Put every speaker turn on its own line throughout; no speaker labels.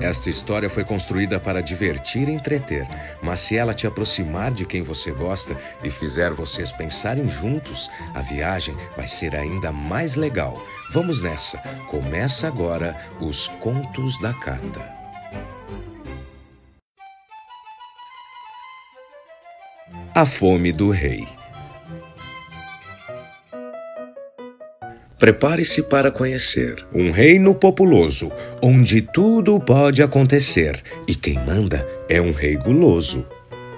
Esta história foi construída para divertir e entreter, mas se ela te aproximar de quem você gosta e fizer vocês pensarem juntos, a viagem vai ser ainda mais legal. Vamos nessa! Começa agora os Contos da Cata. A Fome do Rei Prepare-se para conhecer um reino populoso, onde tudo pode acontecer e quem manda é um rei guloso.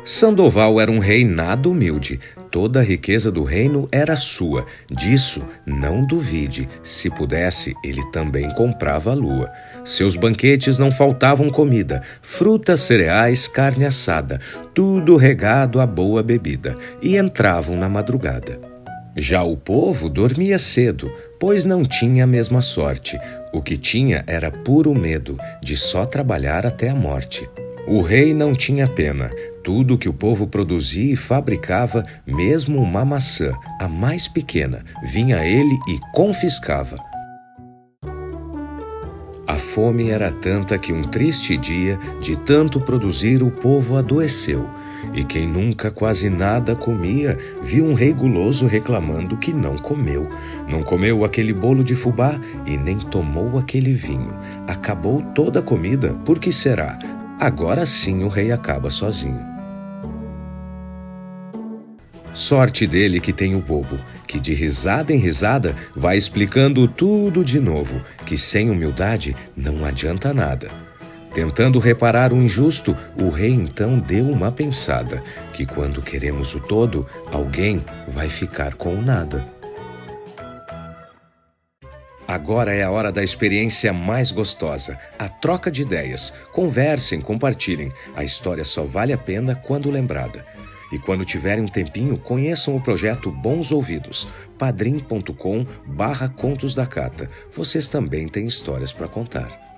Sandoval era um rei nada humilde, toda a riqueza do reino era sua, disso não duvide. Se pudesse, ele também comprava a lua. Seus banquetes não faltavam comida, frutas, cereais, carne assada, tudo regado a boa bebida, e entravam na madrugada. Já o povo dormia cedo, pois não tinha a mesma sorte. O que tinha era puro medo de só trabalhar até a morte. O rei não tinha pena. Tudo que o povo produzia e fabricava, mesmo uma maçã, a mais pequena, vinha ele e confiscava. A fome era tanta que um triste dia, de tanto produzir, o povo adoeceu e quem nunca quase nada comia, viu um rei guloso reclamando que não comeu. Não comeu aquele bolo de fubá e nem tomou aquele vinho. Acabou toda a comida, por que será? Agora sim o rei acaba sozinho. Sorte dele que tem o bobo, que de risada em risada vai explicando tudo de novo, que sem humildade não adianta nada. Tentando reparar o injusto, o rei então deu uma pensada: que quando queremos o todo, alguém vai ficar com o nada. Agora é a hora da experiência mais gostosa, a troca de ideias. Conversem, compartilhem. A história só vale a pena quando lembrada. E quando tiverem um tempinho, conheçam o projeto Bons Ouvidos, padrim.com barra Contos da Cata. Vocês também têm histórias para contar.